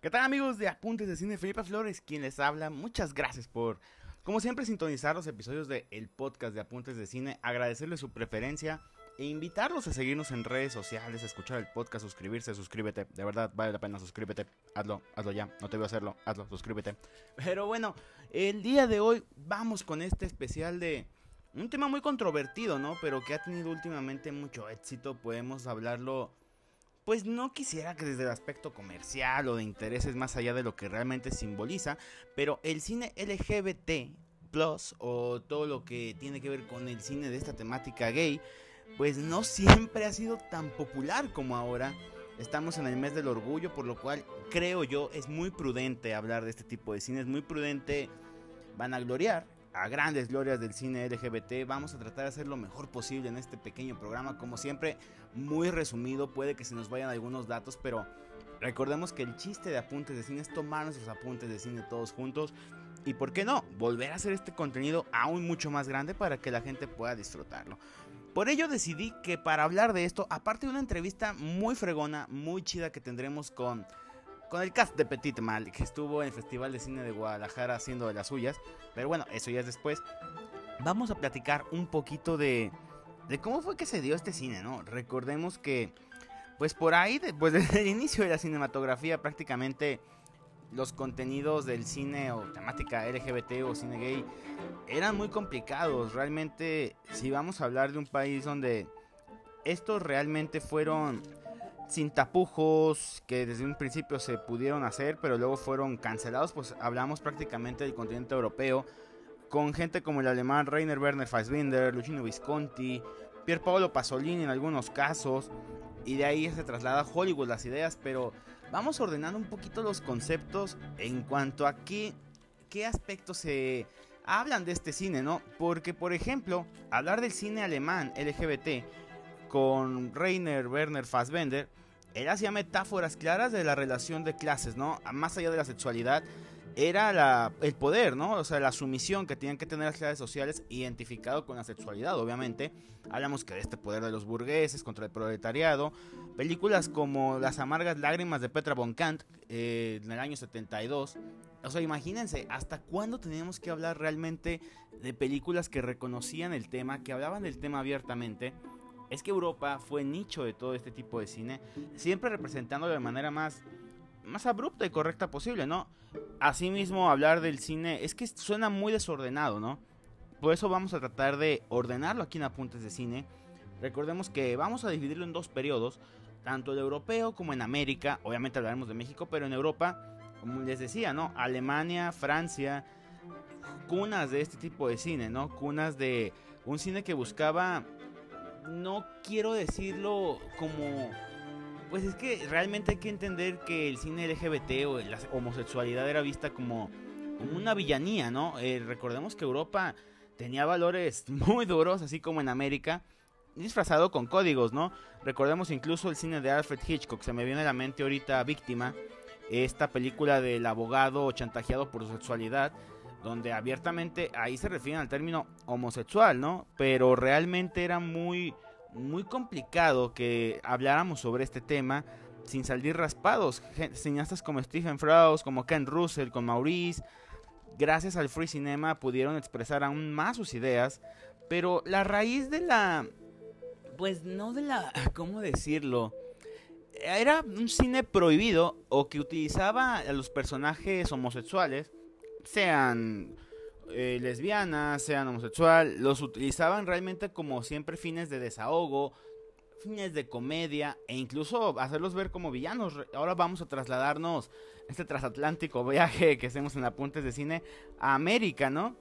¿Qué tal amigos de Apuntes de Cine? Felipe Flores, quien les habla. Muchas gracias por, como siempre, sintonizar los episodios del el podcast de Apuntes de Cine. Agradecerles su preferencia e invitarlos a seguirnos en redes sociales, escuchar el podcast, suscribirse, suscríbete. De verdad, vale la pena, suscríbete. Hazlo, hazlo ya. No te voy a hacerlo, hazlo, suscríbete. Pero bueno, el día de hoy vamos con este especial de un tema muy controvertido, ¿no? Pero que ha tenido últimamente mucho éxito. Podemos hablarlo pues no quisiera que desde el aspecto comercial o de intereses más allá de lo que realmente simboliza, pero el cine LGBT plus o todo lo que tiene que ver con el cine de esta temática gay, pues no siempre ha sido tan popular como ahora. Estamos en el mes del orgullo, por lo cual creo yo es muy prudente hablar de este tipo de cine, es muy prudente van a grandes glorias del cine LGBT. Vamos a tratar de hacer lo mejor posible en este pequeño programa. Como siempre, muy resumido. Puede que se nos vayan algunos datos, pero recordemos que el chiste de apuntes de cine es tomar nuestros apuntes de cine todos juntos. Y por qué no, volver a hacer este contenido aún mucho más grande para que la gente pueda disfrutarlo. Por ello decidí que para hablar de esto, aparte de una entrevista muy fregona, muy chida que tendremos con con el cast de Petit Mal, que estuvo en el Festival de Cine de Guadalajara haciendo de las suyas. Pero bueno, eso ya es después. Vamos a platicar un poquito de, de cómo fue que se dio este cine, ¿no? Recordemos que, pues por ahí, pues desde el inicio de la cinematografía, prácticamente los contenidos del cine o temática LGBT o cine gay eran muy complicados. Realmente, si vamos a hablar de un país donde estos realmente fueron sin tapujos que desde un principio se pudieron hacer, pero luego fueron cancelados, pues hablamos prácticamente del continente europeo, con gente como el alemán Rainer Werner Fassbinder, Luchino Visconti, Pier Paolo Pasolini en algunos casos, y de ahí se traslada a Hollywood las ideas, pero vamos ordenando un poquito los conceptos en cuanto a qué, qué aspectos se hablan de este cine, ¿no? Porque, por ejemplo, hablar del cine alemán LGBT, con Rainer Werner Fassbender, él hacía metáforas claras de la relación de clases, ¿no? Más allá de la sexualidad, era la, el poder, ¿no? O sea, la sumisión que tenían que tener las clases sociales identificado con la sexualidad, obviamente. Hablamos que de este poder de los burgueses contra el proletariado. Películas como Las amargas lágrimas de Petra von Kant eh, en el año 72. O sea, imagínense, ¿hasta cuándo teníamos que hablar realmente de películas que reconocían el tema, que hablaban del tema abiertamente? Es que Europa fue nicho de todo este tipo de cine, siempre representándolo de manera más, más abrupta y correcta posible, ¿no? Asimismo, hablar del cine es que suena muy desordenado, ¿no? Por eso vamos a tratar de ordenarlo aquí en Apuntes de Cine. Recordemos que vamos a dividirlo en dos periodos, tanto el europeo como en América. Obviamente hablaremos de México, pero en Europa, como les decía, ¿no? Alemania, Francia, cunas de este tipo de cine, ¿no? Cunas de un cine que buscaba no quiero decirlo como... Pues es que realmente hay que entender que el cine LGBT o la homosexualidad era vista como, una villanía, ¿no? Eh, recordemos que Europa tenía valores muy duros, así como en América, disfrazado con códigos, ¿no? Recordemos incluso el cine de Alfred Hitchcock, se me viene a la mente ahorita Víctima, esta película del abogado chantajeado por su sexualidad, donde abiertamente ahí se refieren al término homosexual, ¿no? Pero realmente era muy, muy complicado que habláramos sobre este tema sin salir raspados. Cineastas como Stephen Frost, como Ken Russell, con Maurice, gracias al free cinema pudieron expresar aún más sus ideas, pero la raíz de la, pues no de la, ¿cómo decirlo? Era un cine prohibido o que utilizaba a los personajes homosexuales sean eh, lesbianas, sean homosexual, los utilizaban realmente como siempre fines de desahogo, fines de comedia e incluso hacerlos ver como villanos. Ahora vamos a trasladarnos este transatlántico viaje que hacemos en apuntes de cine a América, ¿no?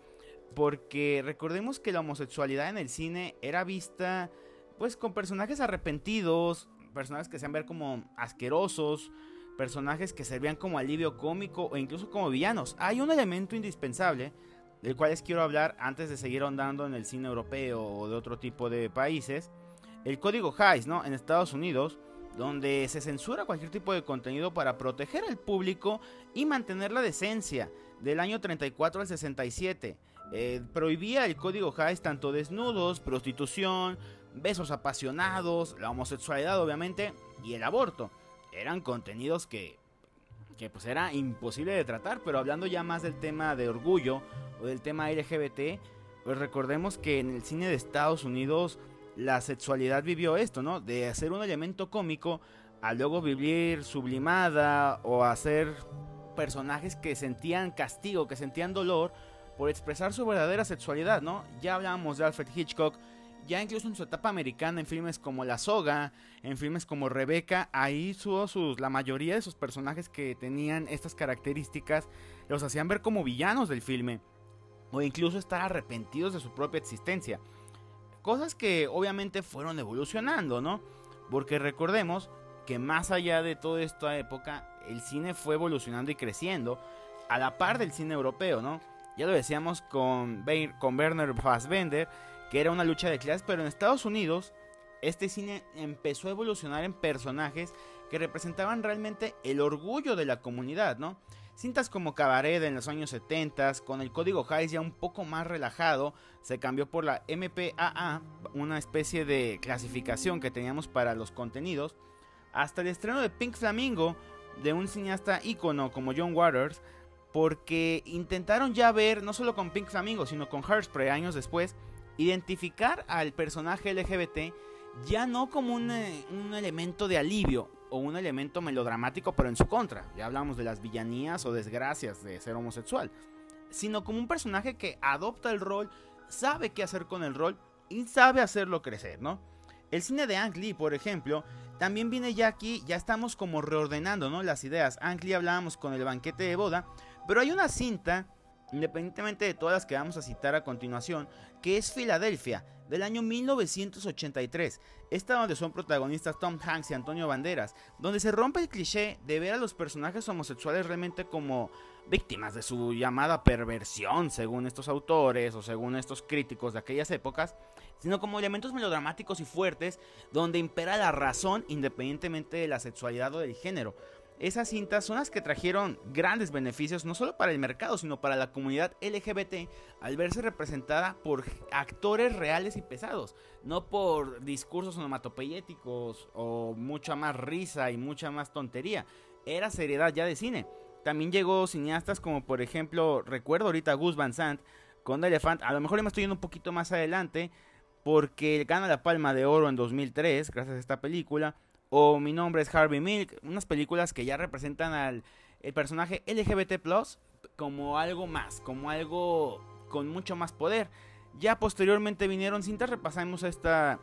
Porque recordemos que la homosexualidad en el cine era vista pues con personajes arrepentidos, personajes que se han ver como asquerosos, personajes que servían como alivio cómico o incluso como villanos. Hay un elemento indispensable del cual les quiero hablar antes de seguir ahondando en el cine europeo o de otro tipo de países. El código Hays, ¿no? En Estados Unidos, donde se censura cualquier tipo de contenido para proteger al público y mantener la decencia. Del año 34 al 67. Eh, prohibía el código Hays tanto desnudos, prostitución, besos apasionados, la homosexualidad obviamente y el aborto eran contenidos que que pues era imposible de tratar, pero hablando ya más del tema de orgullo o del tema LGBT, pues recordemos que en el cine de Estados Unidos la sexualidad vivió esto, ¿no? De hacer un elemento cómico a luego vivir sublimada o hacer personajes que sentían castigo, que sentían dolor por expresar su verdadera sexualidad, ¿no? Ya hablábamos de Alfred Hitchcock, ya incluso en su etapa americana, en filmes como La Soga, en filmes como Rebeca, ahí sus, la mayoría de sus personajes que tenían estas características los hacían ver como villanos del filme, o incluso estar arrepentidos de su propia existencia. Cosas que obviamente fueron evolucionando, ¿no? Porque recordemos que más allá de toda esta época, el cine fue evolucionando y creciendo a la par del cine europeo, ¿no? Ya lo decíamos con, con Werner Fassbender, que era una lucha de clases, pero en Estados Unidos este cine empezó a evolucionar en personajes que representaban realmente el orgullo de la comunidad, ¿no? Cintas como Cabaret en los años 70, con el código Hays ya un poco más relajado, se cambió por la MPAA, una especie de clasificación que teníamos para los contenidos, hasta el estreno de Pink Flamingo, de un cineasta ícono como John Waters, porque intentaron ya ver, no solo con Pink Flamingo, sino con Hairspray años después, identificar al personaje LGBT ya no como un, eh, un, elemento de alivio o un elemento melodramático, pero en su contra. Ya hablamos de las villanías o desgracias de ser homosexual, sino como un personaje que adopta el rol, sabe qué hacer con el rol y sabe hacerlo crecer, ¿no? El cine de Ang Lee, por ejemplo, también viene ya aquí, ya estamos como reordenando, ¿no? Las ideas. Ang Lee hablábamos con el banquete de boda, pero hay una cinta, independientemente de todas las que vamos a citar a continuación, que es Filadelfia, del año 1983. Esta donde son protagonistas Tom Hanks y Antonio Banderas, donde se rompe el cliché de ver a los personajes homosexuales realmente como víctimas de su llamada perversión, según estos autores o según estos críticos de aquellas épocas, sino como elementos melodramáticos y fuertes donde impera la razón independientemente de la sexualidad o del género. Esas cintas son las que trajeron grandes beneficios no solo para el mercado, sino para la comunidad LGBT al verse representada por actores reales y pesados, no por discursos onomatopeyéticos o mucha más risa y mucha más tontería. Era seriedad ya de cine. También llegó cineastas como por ejemplo, recuerdo ahorita Gus Van Sant con The Elephant, a lo mejor me estoy yendo un poquito más adelante, porque gana la Palma de Oro en 2003 gracias a esta película. O Mi nombre es Harvey Milk, unas películas que ya representan al el personaje LGBT como algo más, como algo con mucho más poder. Ya posteriormente vinieron cintas, repasamos esta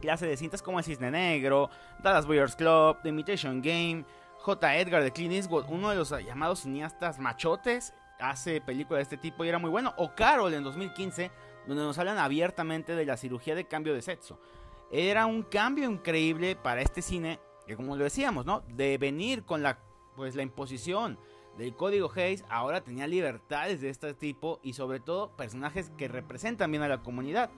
clase de cintas como El Cisne Negro, Dallas Buyers Club, The Imitation Game, J. Edgar de Clint Eastwood, uno de los llamados cineastas machotes, hace películas de este tipo y era muy bueno. O Carol en 2015, donde nos hablan abiertamente de la cirugía de cambio de sexo. Era un cambio increíble para este cine, que como lo decíamos, ¿no? De venir con la, pues, la imposición del código Hayes, ahora tenía libertades de este tipo y sobre todo personajes que representan bien a la comunidad.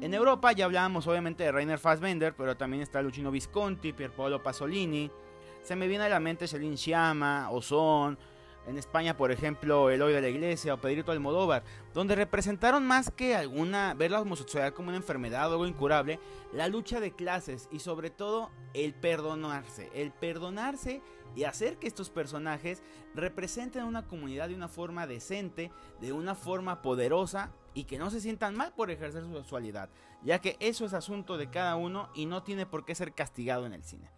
En Europa ya hablábamos obviamente de Rainer Fassbender, pero también está Luchino Visconti, Pierpaolo Pasolini. Se me viene a la mente Celine Sciamma, Ozon, en España, por ejemplo, Eloy de la Iglesia o Pedrito Almodóvar, donde representaron más que alguna, ver la homosexualidad como una enfermedad o algo incurable, la lucha de clases y sobre todo el perdonarse, el perdonarse y hacer que estos personajes representen a una comunidad de una forma decente, de una forma poderosa y que no se sientan mal por ejercer su sexualidad, ya que eso es asunto de cada uno y no tiene por qué ser castigado en el cine.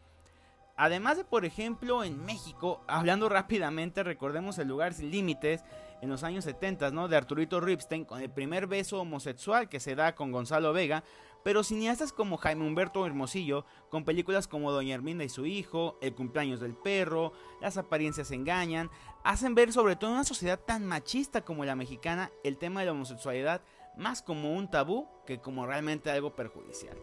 Además de, por ejemplo, en México, hablando rápidamente, recordemos el lugar sin límites en los años 70, ¿no? De Arturito Ripstein, con el primer beso homosexual que se da con Gonzalo Vega, pero cineastas como Jaime Humberto Hermosillo, con películas como Doña Herminda y su hijo, El cumpleaños del perro, Las apariencias engañan, hacen ver sobre todo en una sociedad tan machista como la mexicana el tema de la homosexualidad más como un tabú que como realmente algo perjudicial.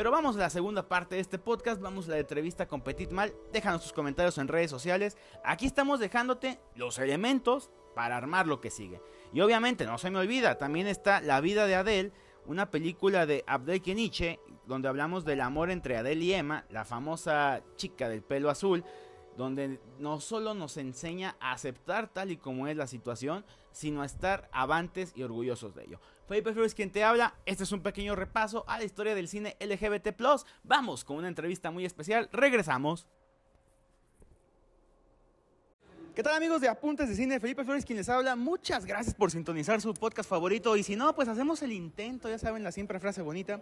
Pero vamos a la segunda parte de este podcast, vamos a la entrevista con Petit Mal. Déjanos tus comentarios en redes sociales. Aquí estamos dejándote los elementos para armar lo que sigue. Y obviamente, no se me olvida, también está La vida de Adele, una película de Abdel Keniche, donde hablamos del amor entre Adele y Emma, la famosa chica del pelo azul, donde no solo nos enseña a aceptar tal y como es la situación, sino a estar avantes y orgullosos de ello. Felipe Flores quien te habla, este es un pequeño repaso a la historia del cine LGBT+. Vamos con una entrevista muy especial, regresamos. ¿Qué tal amigos de Apuntes de Cine? Felipe Flores quien les habla. Muchas gracias por sintonizar su podcast favorito. Y si no, pues hacemos el intento, ya saben la siempre frase bonita.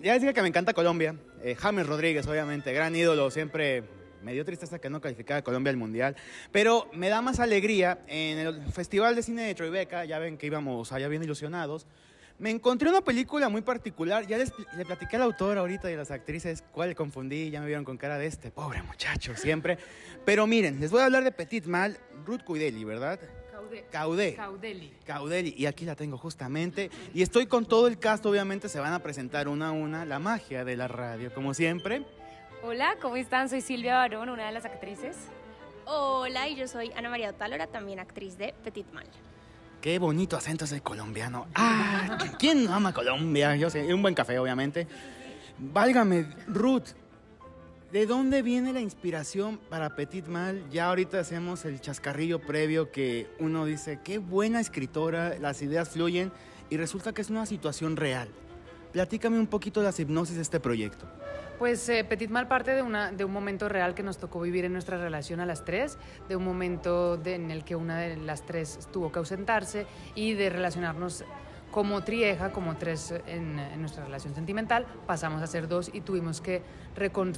Ya les dije que me encanta Colombia. Eh, James Rodríguez, obviamente, gran ídolo, siempre me dio tristeza que no calificara a Colombia al Mundial. Pero me da más alegría en el Festival de Cine de Tribeca, ya ven que íbamos allá bien ilusionados. Me encontré una película muy particular, ya les, le platiqué al autor ahorita y a las actrices cuál confundí, ya me vieron con cara de este pobre muchacho siempre. Pero miren, les voy a hablar de Petit Mal, Ruth Cuideli, ¿verdad? Caudé. Caudeli. Caudeli, y aquí la tengo justamente. Y estoy con todo el cast, obviamente se van a presentar una a una, la magia de la radio, como siempre. Hola, ¿cómo están? Soy Silvia Barón, una de las actrices. Hola, y yo soy Ana María Otálora, también actriz de Petit Mal. Qué bonito acento es el colombiano. Ah, ¿quién no ama Colombia? Yo sé, y un buen café, obviamente. Válgame, Ruth, ¿de dónde viene la inspiración para Petit Mal? Ya ahorita hacemos el chascarrillo previo que uno dice, qué buena escritora, las ideas fluyen y resulta que es una situación real. Platícame un poquito de las hipnosis de este proyecto. Pues eh, Petit Mal parte de, una, de un momento real que nos tocó vivir en nuestra relación a las tres, de un momento de- en el que una de las tres tuvo que ausentarse y de relacionarnos como trieja, como tres en, en nuestra relación sentimental, pasamos a ser dos y tuvimos que recon-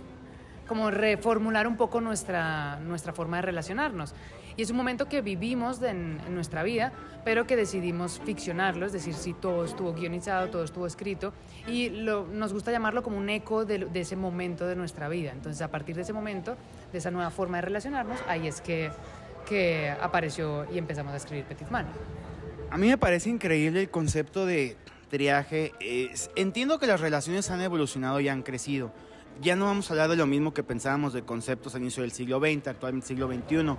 como reformular un poco nuestra, nuestra forma de relacionarnos. Y es un momento que vivimos en, en nuestra vida, pero que decidimos ficcionarlo, es decir, si todo estuvo guionizado, todo estuvo escrito, y lo- nos gusta llamarlo como un eco de, de ese momento de nuestra vida. Entonces, a partir de ese momento, de esa nueva forma de relacionarnos, ahí es que, que apareció y empezamos a escribir Petit Man. A mí me parece increíble el concepto de triaje. Es- entiendo que las relaciones han evolucionado y han crecido. Ya no vamos a hablar de lo mismo que pensábamos de conceptos al inicio del siglo XX, actualmente siglo XXI.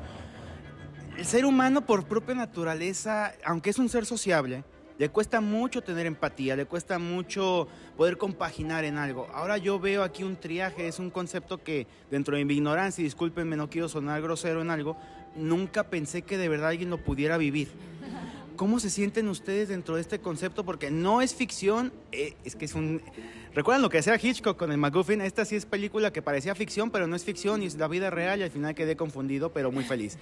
El ser humano por propia naturaleza, aunque es un ser sociable, le cuesta mucho tener empatía, le cuesta mucho poder compaginar en algo. Ahora yo veo aquí un triaje, es un concepto que dentro de mi ignorancia, y discúlpenme, no quiero sonar grosero en algo, nunca pensé que de verdad alguien lo pudiera vivir. ¿Cómo se sienten ustedes dentro de este concepto? Porque no es ficción, eh, es que es un... ¿Recuerdan lo que hacía Hitchcock con el MacGuffin? Esta sí es película que parecía ficción, pero no es ficción y es la vida real y al final quedé confundido, pero muy feliz.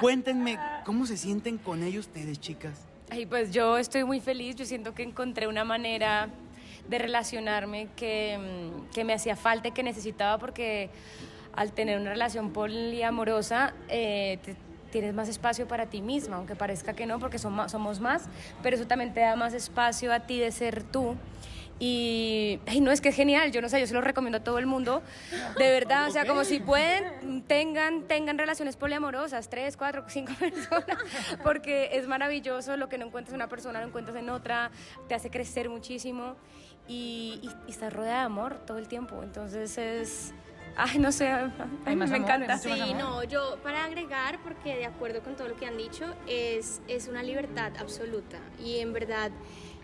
Cuéntenme, ¿cómo se sienten con ellos ustedes, chicas? Ay, pues yo estoy muy feliz, yo siento que encontré una manera de relacionarme que, mm, que me hacía falta y que necesitaba porque al tener una relación poliamorosa eh, te- tienes más espacio para ti misma, aunque parezca que no, porque somos, somos más, pero eso también te da más espacio a ti de ser tú. Y ay, no, es que es genial, yo no sé, yo se lo recomiendo a todo el mundo, de verdad, o sea, como si pueden, tengan, tengan relaciones poliamorosas, tres, cuatro, cinco personas, porque es maravilloso, lo que no encuentras en una persona lo encuentras en otra, te hace crecer muchísimo y, y, y estás rodeada de amor todo el tiempo, entonces es, ay, no sé, ay, Hay más me amor, encanta. Sí, amor. no, yo para agregar, porque de acuerdo con todo lo que han dicho, es, es una libertad absoluta y en verdad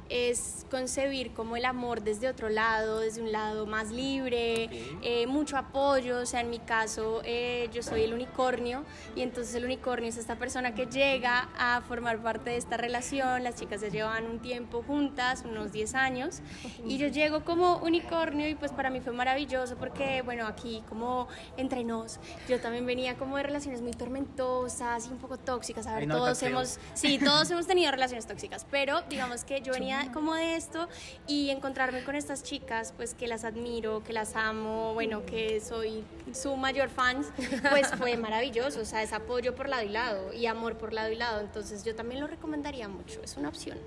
es concebir como el amor desde otro lado, desde un lado más libre, eh, mucho apoyo, o sea, en mi caso eh, yo soy el unicornio y entonces el unicornio es esta persona que llega a formar parte de esta relación, las chicas se llevan un tiempo juntas, unos 10 años, y yo llego como unicornio y pues para mí fue maravilloso porque, bueno, aquí como entre nos, yo también venía como de relaciones muy tormentosas y un poco tóxicas, a ver, no, todos hemos, sí, todos hemos tenido relaciones tóxicas, pero digamos que yo venía como de esto y encontrarme con estas chicas, pues que las admiro, que las amo, bueno, que soy su mayor fan, pues fue maravilloso, o sea, es apoyo por lado y lado y amor por lado y lado, entonces yo también lo recomendaría mucho, es una opción.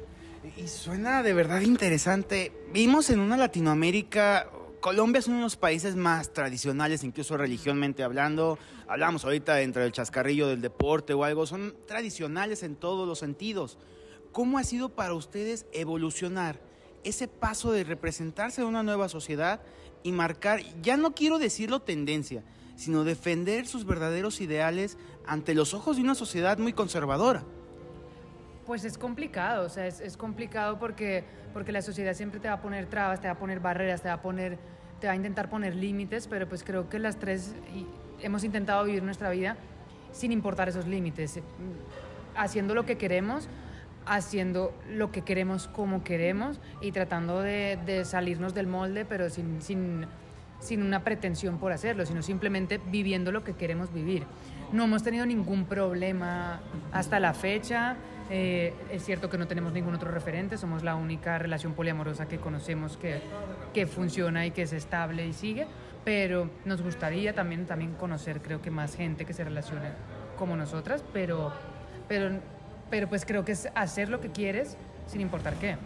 Y suena de verdad interesante. Vimos en una Latinoamérica, Colombia es uno de los países más tradicionales, incluso religiosamente hablando. Hablamos ahorita entre el chascarrillo del deporte o algo, son tradicionales en todos los sentidos. ¿Cómo ha sido para ustedes evolucionar ese paso de representarse en una nueva sociedad y marcar, ya no quiero decirlo tendencia, sino defender sus verdaderos ideales ante los ojos de una sociedad muy conservadora? Pues es complicado, o sea, es, es complicado porque, porque la sociedad siempre te va a poner trabas, te va a poner barreras, te va a poner, te va a intentar poner límites, pero pues creo que las tres hemos intentado vivir nuestra vida sin importar esos límites, haciendo lo que queremos, haciendo lo que queremos como queremos y tratando de, de salirnos del molde, pero sin, sin, sin una pretensión por hacerlo, sino simplemente viviendo lo que queremos vivir. no hemos tenido ningún problema hasta la fecha. Eh, es cierto que no tenemos ningún otro referente, somos la única relación poliamorosa que conocemos que, que funciona y que es estable y sigue, pero nos gustaría también, también conocer, creo que más gente que se relacione como nosotras, pero, pero, pero pues creo que es hacer lo que quieres sin importar qué.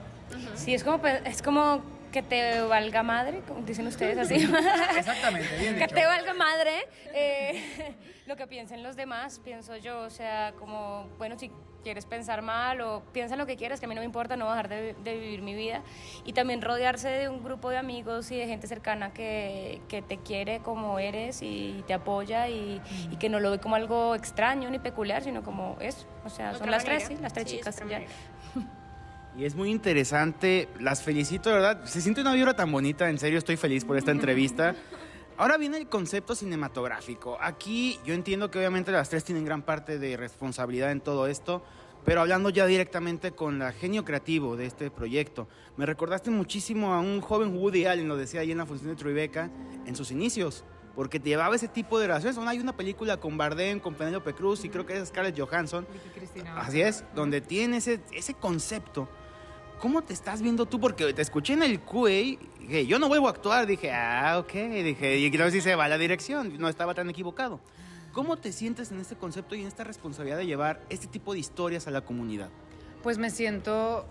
Sí, es como, pues, es como que te valga madre, como dicen ustedes así. Exactamente, bien que dicho. te valga madre eh, lo que piensen los demás, pienso yo. O sea, como, bueno, si quieres pensar mal o piensa lo que quieras, que a mí no me importa, no bajar de, de vivir mi vida. Y también rodearse de un grupo de amigos y de gente cercana que, que te quiere como eres y te apoya y, y que no lo ve como algo extraño ni peculiar, sino como es. O sea, son las manera. tres, sí, las tres Sí, chicas. ya. Y es muy interesante, las felicito, de verdad. Se siente una vibra tan bonita, en serio estoy feliz por esta entrevista. Ahora viene el concepto cinematográfico. Aquí yo entiendo que obviamente las tres tienen gran parte de responsabilidad en todo esto, pero hablando ya directamente con la genio creativo de este proyecto, me recordaste muchísimo a un joven Woody Allen, lo decía ahí en la función de Tribeca, en sus inicios, porque te llevaba ese tipo de relaciones. Hay una película con Bardem, con Penélope Cruz y creo que es Scarlett Johansson, Así es, donde tiene ese, ese concepto. ¿Cómo te estás viendo tú? Porque te escuché en el QA dije, yo no vuelvo a actuar. Dije, ah, ok. Dije, y creo que sí se va la dirección. No estaba tan equivocado. ¿Cómo te sientes en este concepto y en esta responsabilidad de llevar este tipo de historias a la comunidad? Pues me siento,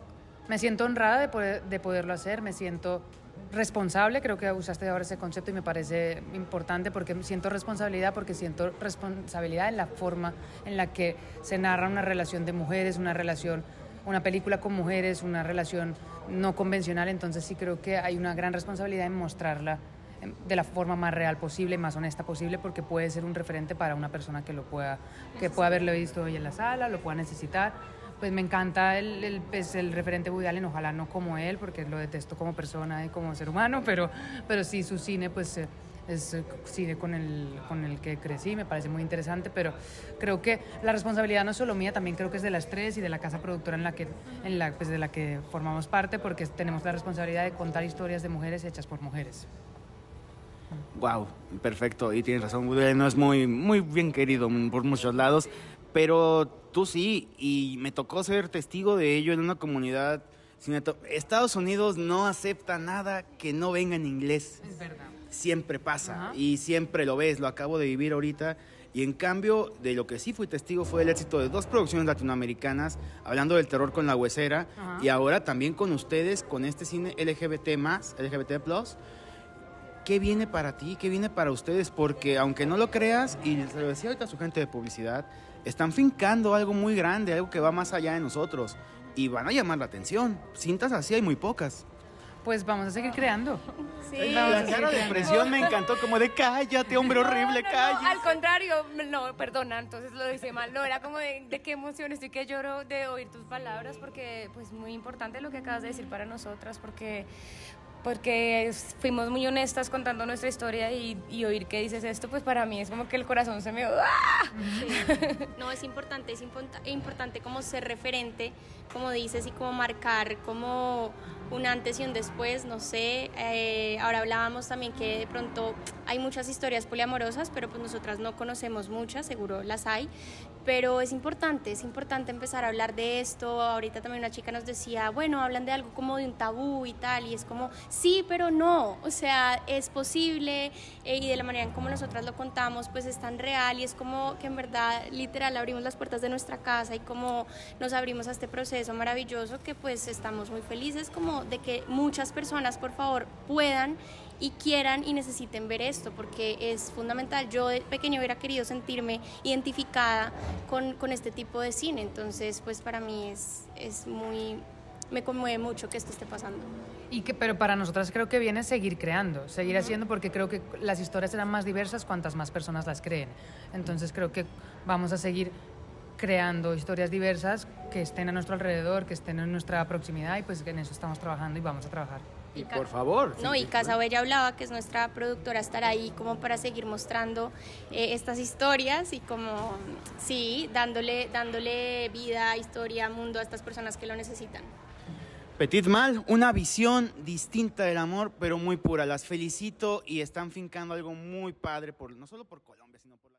me siento honrada de, poder- de poderlo hacer, me siento responsable, creo que usaste ahora ese concepto y me parece importante porque siento responsabilidad, porque siento responsabilidad en la forma en la que se narra una relación de mujeres, una relación, una película con mujeres, una relación no convencional, entonces sí creo que hay una gran responsabilidad en mostrarla em, de la forma más real posible, más honesta posible, porque puede ser un referente para una persona que lo pueda, que pueda haberlo visto hoy en la sala, lo pueda necesitar. Pues me encanta el, el, pues, el referente Woody Allen, ojalá no como él, porque lo detesto como persona y como ser humano, pero, pero sí su cine, pues eh, es eh, cine con el, con el que crecí, me parece muy interesante, pero creo que la responsabilidad no es solo mía, también creo que es de las tres y de la casa productora en la que, en la, pues, de la que formamos parte, porque tenemos la responsabilidad de contar historias de mujeres hechas por mujeres. Wow, perfecto. Y tienes razón, no es muy, muy bien querido por muchos lados, pero tú sí, y me tocó ser testigo de ello en una comunidad. Estados Unidos no acepta nada que no venga en inglés. Es verdad. Siempre pasa Ajá. y siempre lo ves, lo acabo de vivir ahorita. Y en cambio, de lo que sí fui testigo fue el éxito de dos producciones latinoamericanas, hablando del terror con la huesera, Ajá. y ahora también con ustedes, con este cine LGBT más, LGBT plus. ¿Qué viene para ti? ¿Qué viene para ustedes? Porque aunque no lo creas, y se lo decía ahorita a su gente de publicidad, están fincando algo muy grande, algo que va más allá de nosotros. Y van a llamar la atención. Cintas así hay muy pocas. Pues vamos a seguir creando. Sí. A La cara de presión me encantó, como de cállate, hombre horrible, No, no, no, cállate. al contrario, no, perdona, entonces lo hice mal. No, era como de, de qué emoción, estoy que lloro de oír tus palabras porque pues muy importante lo que acabas de decir para nosotras porque porque es- fuimos muy honestas contando nuestra historia y, y oír que dices esto, pues para mí es como que el corazón se me... ¡Ah! Sí. No, es importante, es importante como ser referente, como dices, y como marcar como un antes y un después, no sé. eh, ahora hablábamos también que de pronto hay muchas historias poliamorosas, pero pues nosotras no conocemos muchas, seguro las hay. Pero es importante, es importante empezar a hablar de esto. Ahorita también una chica nos decía, bueno, hablan de algo como de un tabú y tal, y es como, sí, pero no. O sea, es posible eh, y de la manera en como nosotras lo contamos, pues es tan real y es como que en verdad, literal, abrimos las puertas de nuestra casa y como nos abrimos a este proceso maravilloso que pues estamos muy felices como de que muchas personas, por favor, puedan y quieran y necesiten ver esto, porque es fundamental. Yo de pequeño hubiera querido sentirme identificada con, con este tipo de cine, entonces pues para mí es, es muy, me conmueve mucho que esto esté pasando. Y que, pero para nosotras creo que viene seguir creando, seguir haciendo, porque creo que las historias serán más diversas cuantas más personas las creen. Entonces creo que vamos a seguir creando historias diversas que estén a nuestro alrededor, que estén en nuestra proximidad y pues en eso estamos trabajando y vamos a trabajar. Y por favor. No, sí, y Casa Bella hablaba, que es nuestra productora, estar ahí como para seguir mostrando eh, estas historias y como, sí, dándole, dándole vida, historia, mundo a estas personas que lo necesitan. Petit Mal, una visión distinta del amor, pero muy pura. Las felicito y están fincando algo muy padre, por, no solo por Colombia, sino por la...